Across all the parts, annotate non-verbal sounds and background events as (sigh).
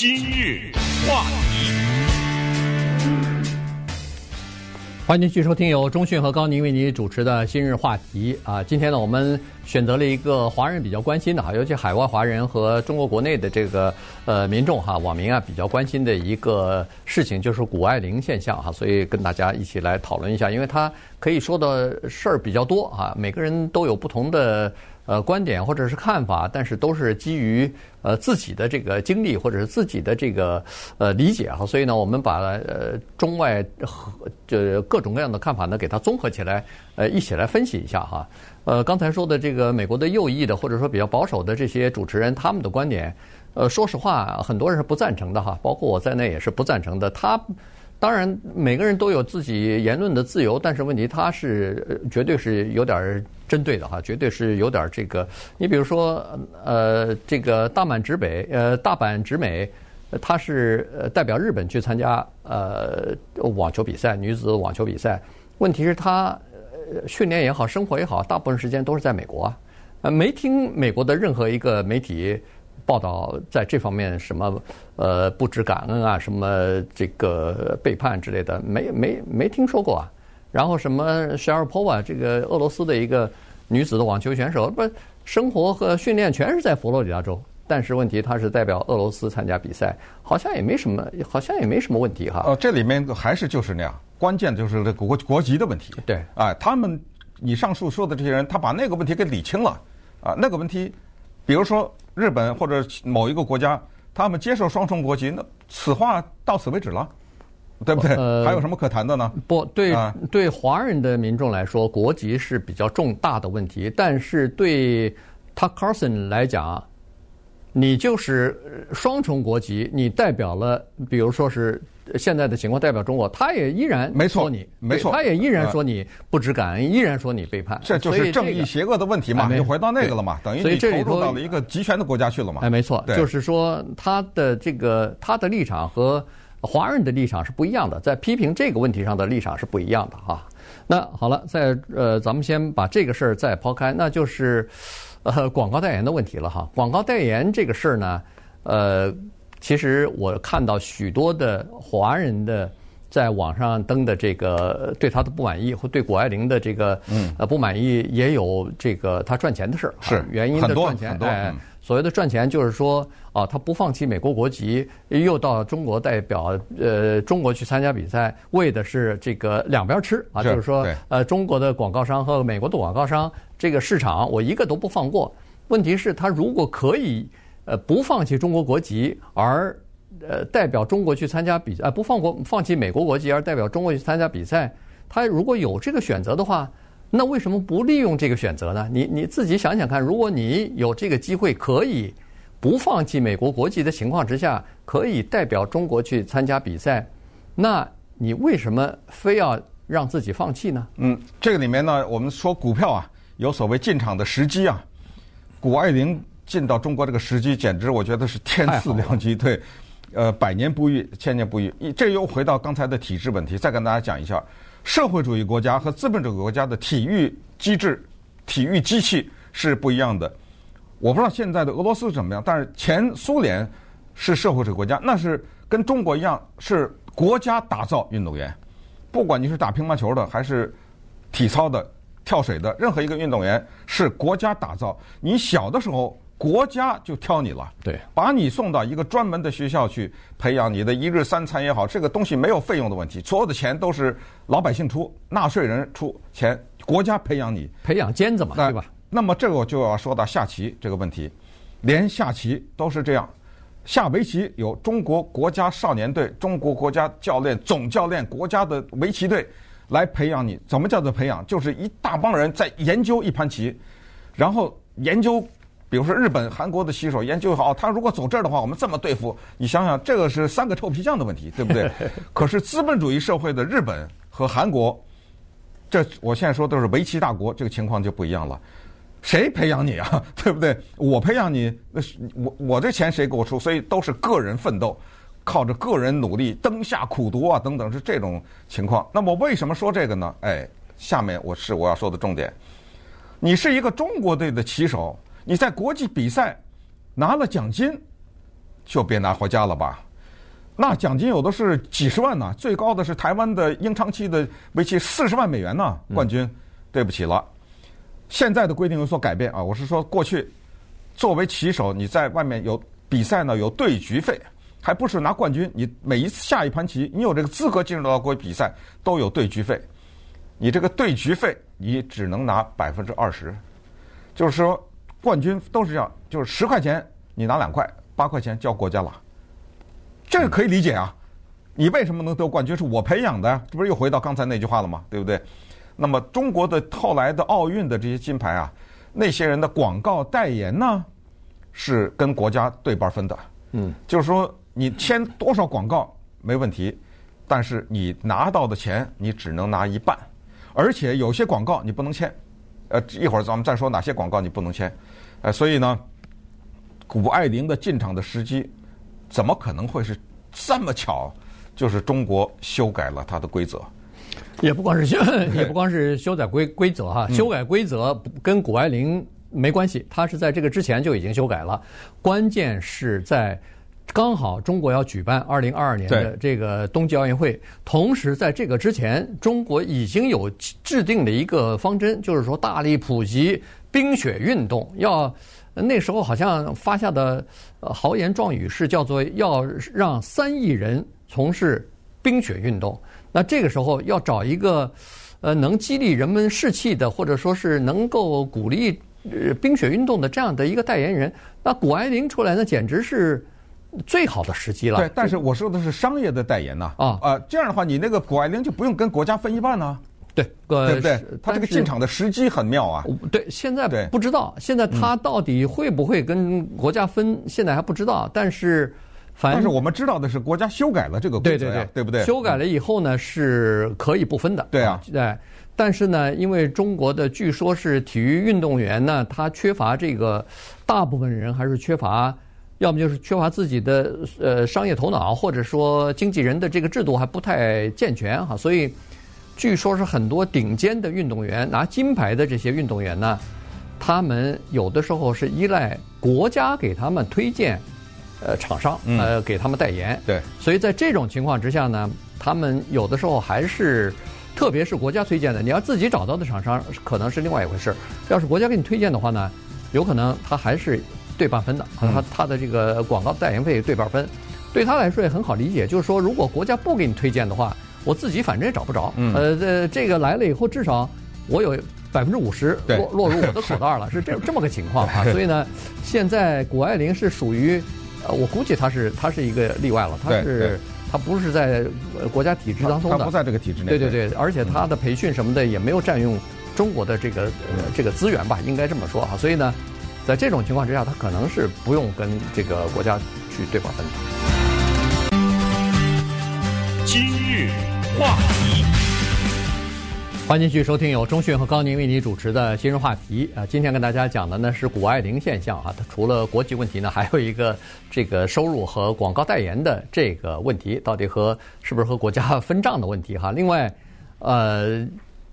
今日话题，欢迎继续收听由中讯和高宁为您主持的今日话题啊。今天呢，我们选择了一个华人比较关心的哈，尤其海外华人和中国国内的这个呃民众哈网民啊比较关心的一个事情，就是谷爱凌现象哈，所以跟大家一起来讨论一下，因为他可以说的事儿比较多啊，每个人都有不同的。呃，观点或者是看法，但是都是基于呃自己的这个经历或者是自己的这个呃理解哈，所以呢，我们把呃中外和这各种各样的看法呢，给它综合起来，呃，一起来分析一下哈。呃，刚才说的这个美国的右翼的或者说比较保守的这些主持人，他们的观点，呃，说实话，很多人是不赞成的哈，包括我在内也是不赞成的。他。当然，每个人都有自己言论的自由，但是问题他是绝对是有点针对的哈，绝对是有点这个。你比如说，呃，这个大阪直美，呃，大阪直美，他是代表日本去参加呃网球比赛，女子网球比赛。问题是他训练也好，生活也好，大部分时间都是在美国啊，呃，没听美国的任何一个媒体。报道在这方面什么呃不知感恩啊，什么这个背叛之类的，没没没听说过啊。然后什么 Sharapova 这个俄罗斯的一个女子的网球选手，不生活和训练全是在佛罗里达州，但是问题她是代表俄罗斯参加比赛，好像也没什么，好像也没什么问题哈。哦，这里面还是就是那样，关键就是这国国籍的问题。对，哎，他们你上述说的这些人，他把那个问题给理清了啊，那个问题，比如说。日本或者某一个国家，他们接受双重国籍，那此话到此为止了，对不对？呃、还有什么可谈的呢？不对，啊、对华人的民众来说，国籍是比较重大的问题，但是对 Tucker Carlson 来讲，你就是双重国籍，你代表了，比如说是。现在的情况代表中国，他也依然说你没错，他也依然说你不知感恩，依然说你背叛。这就是正义邪恶的问题嘛？就回到那个了嘛？等于你投入到了一个集权的国家去了嘛？哎，没错，就是说他的这个他的立场和华人的立场是不一样的，在批评这个问题上的立场是不一样的哈。那好了，在呃，咱们先把这个事儿再抛开，那就是呃广告代言的问题了哈。广告代言这个事儿呢，呃。其实我看到许多的华人的在网上登的这个对他的不满意，或对谷爱凌的这个呃不满意，也有这个他赚钱的事儿。是原因的赚钱，哎，所谓的赚钱就是说啊，他不放弃美国国籍，又到中国代表呃中国去参加比赛，为的是这个两边吃啊，就是说呃中国的广告商和美国的广告商这个市场我一个都不放过。问题是，他如果可以。呃，不放弃中国国籍而呃代表中国去参加比赛，呃，不放国放弃美国国籍而代表中国去参加比赛，他如果有这个选择的话，那为什么不利用这个选择呢？你你自己想想看，如果你有这个机会可以不放弃美国国籍的情况之下，可以代表中国去参加比赛，那你为什么非要让自己放弃呢？嗯，这个里面呢，我们说股票啊，有所谓进场的时机啊，谷爱凌。进到中国这个时机，简直我觉得是天赐良机。对，呃，百年不遇，千年不遇。这又回到刚才的体制问题，再跟大家讲一下，社会主义国家和资本主义国家的体育机制、体育机器是不一样的。我不知道现在的俄罗斯怎么样，但是前苏联是社会主义国家，那是跟中国一样，是国家打造运动员。不管你是打乒乓球的，还是体操的、跳水的，任何一个运动员是国家打造。你小的时候。国家就挑你了，对，把你送到一个专门的学校去培养你的一日三餐也好，这个东西没有费用的问题，所有的钱都是老百姓出，纳税人出钱，国家培养你，培养尖子嘛，对吧？那么这个我就要说到下棋这个问题，连下棋都是这样，下围棋有中国国家少年队、中国国家教练总教练、国家的围棋队来培养你，怎么叫做培养？就是一大帮人在研究一盘棋，然后研究。比如说日本、韩国的棋手研究好，他如果走这儿的话，我们这么对付。你想想，这个是三个臭皮匠的问题，对不对？(laughs) 可是资本主义社会的日本和韩国，这我现在说都是围棋大国，这个情况就不一样了。谁培养你啊？(laughs) 对不对？我培养你，那是我我这钱谁给我出？所以都是个人奋斗，靠着个人努力，灯下苦读啊等等，是这种情况。那么为什么说这个呢？哎，下面我是我要说的重点。你是一个中国队的棋手。你在国际比赛拿了奖金，就别拿回家了吧。那奖金有的是几十万呢，最高的是台湾的英昌期的围棋四十万美元呢，冠军。对不起了，现在的规定有所改变啊。我是说，过去作为棋手，你在外面有比赛呢，有对局费，还不是拿冠军。你每一次下一盘棋，你有这个资格进入到国际比赛，都有对局费。你这个对局费，你只能拿百分之二十，就是说冠军都是这样，就是十块钱你拿两块，八块钱交国家了。这个可以理解啊，你为什么能得冠军？是我培养的，这不是又回到刚才那句话了吗？对不对？那么中国的后来的奥运的这些金牌啊，那些人的广告代言呢，是跟国家对半分的。嗯，就是说你签多少广告没问题，但是你拿到的钱你只能拿一半，而且有些广告你不能签。呃，一会儿咱们再说哪些广告你不能签。呃，所以呢，谷爱凌的进场的时机。怎么可能会是这么巧？就是中国修改了它的规则，也不光是修，(laughs) 也不光是修改规规则哈。修改规则跟谷爱凌没关系，他是在这个之前就已经修改了。关键是在刚好中国要举办二零二二年的这个冬季奥运会，同时在这个之前，中国已经有制定的一个方针，就是说大力普及冰雪运动要。那时候好像发下的豪言壮语是叫做要让三亿人从事冰雪运动。那这个时候要找一个呃能激励人们士气的，或者说是能够鼓励冰雪运动的这样的一个代言人，那谷爱凌出来呢，简直是最好的时机了。对，但是我说的是商业的代言呐。啊啊，这样的话，你那个谷爱凌就不用跟国家分一半呢。对，对不对？他这个进场的时机很妙啊。对，现在不知道，现在他到底会不会跟国家分，现在还不知道。但是，反正但是我们知道的是，国家修改了这个规则，对对对，对不对？修改了以后呢，是可以不分的。对啊，对。但是呢，因为中国的据说是体育运动员呢，他缺乏这个，大部分人还是缺乏，要么就是缺乏自己的呃商业头脑，或者说经纪人的这个制度还不太健全哈，所以。据说是很多顶尖的运动员拿金牌的这些运动员呢，他们有的时候是依赖国家给他们推荐，呃，厂商呃给他们代言。对，所以在这种情况之下呢，他们有的时候还是，特别是国家推荐的，你要自己找到的厂商可能是另外一回事。要是国家给你推荐的话呢，有可能他还是对半分的，他他的这个广告代言费对半分，对他来说也很好理解。就是说，如果国家不给你推荐的话。我自己反正也找不着，呃，这这个来了以后，至少我有百分之五十落落入我的口袋了，(laughs) 是这这么个情况啊。(laughs) 所以呢，现在谷爱凌是属于，呃，我估计她是她是一个例外了，她是她不是在国家体制当中的，他不在这个体制内，对对对，而且她的培训什么的也没有占用中国的这个呃这个资源吧，应该这么说啊。所以呢，在这种情况之下，他可能是不用跟这个国家去对半分的。今日话题，欢迎继续收听由中讯和高宁为你主持的今日话题啊。今天跟大家讲的呢是谷爱凌现象啊，它除了国籍问题呢，还有一个这个收入和广告代言的这个问题，到底和是不是和国家分账的问题哈。另外，呃，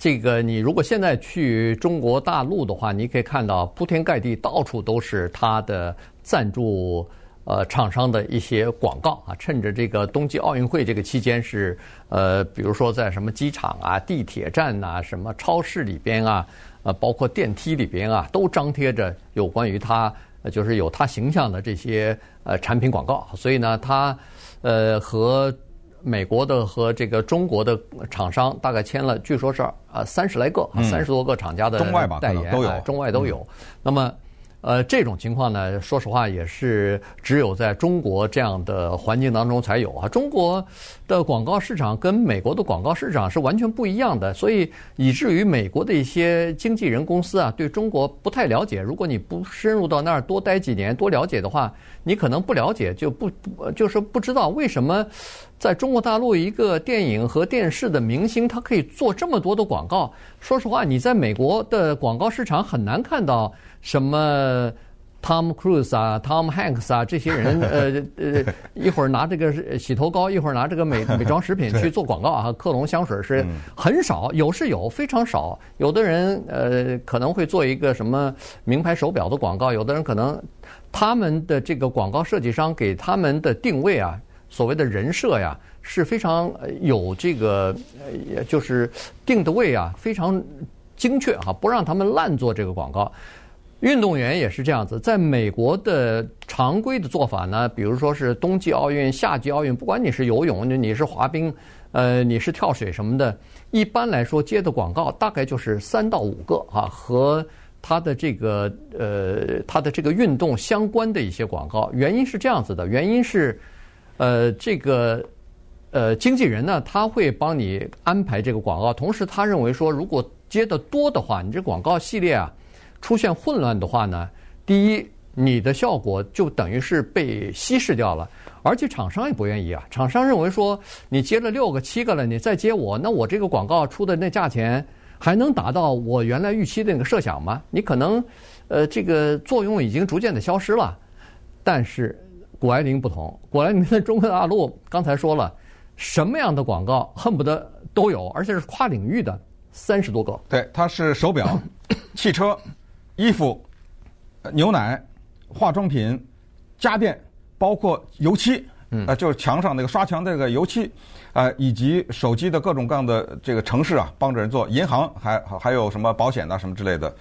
这个你如果现在去中国大陆的话，你可以看到铺天盖地，到处都是它的赞助。呃，厂商的一些广告啊，趁着这个冬季奥运会这个期间是，呃，比如说在什么机场啊、地铁站呐、什么超市里边啊，呃，包括电梯里边啊，都张贴着有关于他，就是有他形象的这些呃产品广告。所以呢，他呃和美国的和这个中国的厂商大概签了，据说是啊三十来个、三十多个厂家的代言，都有，中外都有。那么。呃，这种情况呢，说实话也是只有在中国这样的环境当中才有啊。中国的广告市场跟美国的广告市场是完全不一样的，所以以至于美国的一些经纪人公司啊，对中国不太了解。如果你不深入到那儿多待几年，多了解的话，你可能不了解，就不就是不知道为什么在中国大陆一个电影和电视的明星，他可以做这么多的广告。说实话，你在美国的广告市场很难看到。什么 Tom Cruise 啊，Tom Hanks 啊，这些人，(laughs) 呃呃，一会儿拿这个洗头膏，一会儿拿这个美 (laughs) 美妆食品去做广告啊。克隆香水是很少，有是有，非常少。有的人呃可能会做一个什么名牌手表的广告，有的人可能他们的这个广告设计商给他们的定位啊，所谓的人设呀，是非常有这个，就是定的位啊，非常精确哈，不让他们乱做这个广告。运动员也是这样子，在美国的常规的做法呢，比如说是冬季奥运、夏季奥运，不管你是游泳，你是滑冰，呃，你是跳水什么的，一般来说接的广告大概就是三到五个啊，和他的这个呃他的这个运动相关的一些广告。原因是这样子的，原因是呃这个呃经纪人呢，他会帮你安排这个广告，同时他认为说，如果接的多的话，你这广告系列啊。出现混乱的话呢，第一，你的效果就等于是被稀释掉了，而且厂商也不愿意啊。厂商认为说，你接了六个、七个了，你再接我，那我这个广告出的那价钱还能达到我原来预期的那个设想吗？你可能，呃，这个作用已经逐渐的消失了。但是谷爱凌不同，谷爱凌在中国大陆刚才说了，什么样的广告恨不得都有，而且是跨领域的三十多个。对，它是手表、(laughs) 汽车。衣服、牛奶、化妆品、家电，包括油漆，呃，就是墙上那个刷墙那个油漆，呃，以及手机的各种各样的这个城市啊，帮着人做。银行还还有什么保险啊什么之类的。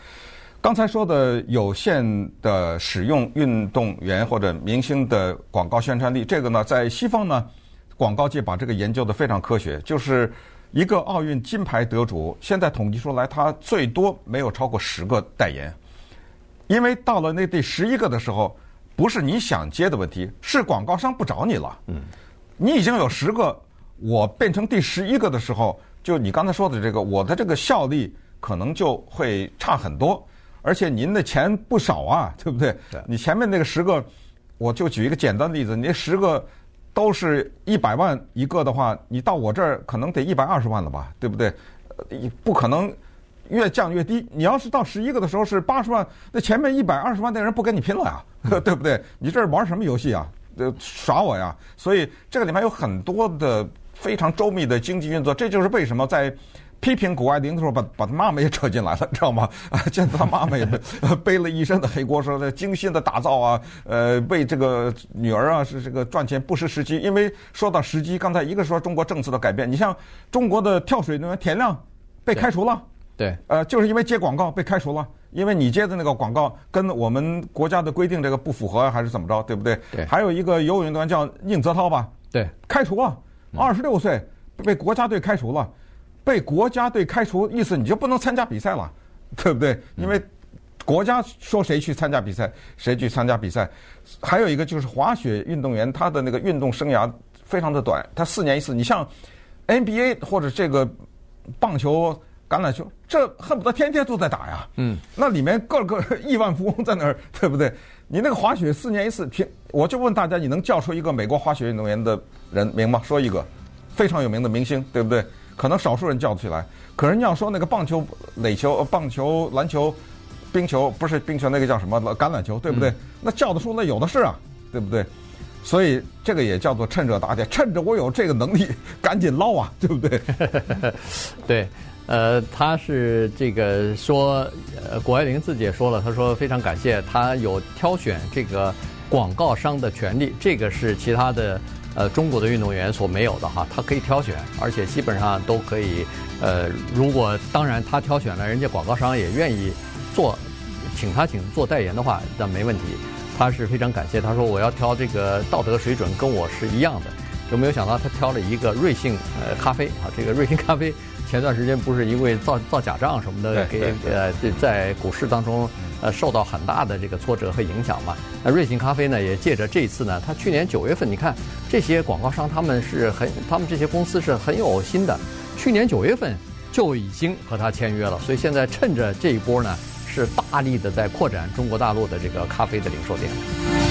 刚才说的有限的使用运动员或者明星的广告宣传力，这个呢，在西方呢，广告界把这个研究的非常科学，就是。一个奥运金牌得主，现在统计出来，他最多没有超过十个代言，因为到了那第十一个的时候，不是你想接的问题，是广告商不找你了。嗯，你已经有十个，我变成第十一个的时候，就你刚才说的这个，我的这个效力可能就会差很多，而且您的钱不少啊，对不对？对。你前面那个十个，我就举一个简单的例子，你十个。都是一百万一个的话，你到我这儿可能得一百二十万了吧，对不对？不可能越降越低。你要是到十一个的时候是八十万，那前面一百二十万的人不跟你拼了呀，(laughs) 对不对？你这是玩什么游戏啊？耍我呀！所以这个里面有很多的非常周密的经济运作，这就是为什么在。批评谷爱凌的时候，把把他妈妈也扯进来了，知道吗？啊，现在他妈妈也 (laughs) 背了一身的黑锅，说这精心的打造啊，呃，为这个女儿啊是这个赚钱不失时机。因为说到时机，刚才一个说中国政策的改变，你像中国的跳水运动员田亮被开除了，对，呃，就是因为接广告被开除了，因为你接的那个广告跟我们国家的规定这个不符合，还是怎么着，对不对？对。还有一个游泳运动员叫宁泽涛吧，对，开除了，二十六岁被国家队开除了。被国家队开除，意思你就不能参加比赛了，对不对？因为国家说谁去参加比赛，谁去参加比赛。还有一个就是滑雪运动员，他的那个运动生涯非常的短，他四年一次。你像 NBA 或者这个棒球、橄榄球，这恨不得天天都在打呀。嗯，那里面个个 (laughs) 亿万富翁在那儿，对不对？你那个滑雪四年一次，平我就问大家，你能叫出一个美国滑雪运动员的人名吗？说一个非常有名的明星，对不对？可能少数人叫得起来，可是你要说那个棒球、垒球、棒球、篮球、冰球，不是冰球，那个叫什么？橄榄球，对不对？嗯、那叫得出那有的是啊，对不对？所以这个也叫做趁热打铁，趁着我有这个能力，(laughs) 赶紧捞啊，对不对？(laughs) 对，呃，他是这个说，呃，谷爱凌自己也说了，他说非常感谢他有挑选这个广告商的权利，这个是其他的。呃，中国的运动员所没有的哈，他可以挑选，而且基本上都可以。呃，如果当然他挑选了，人家广告商也愿意做，请他请做代言的话，那没问题。他是非常感谢，他说我要挑这个道德水准跟我是一样的。有没有想到他挑了一个瑞幸呃咖啡啊？这个瑞幸咖啡前段时间不是因为造造假账什么的，给呃在股市当中。呃，受到很大的这个挫折和影响嘛。那瑞幸咖啡呢，也借着这一次呢，他去年九月份，你看这些广告商他们是很，他们这些公司是很有心的，去年九月份就已经和他签约了，所以现在趁着这一波呢，是大力的在扩展中国大陆的这个咖啡的零售店。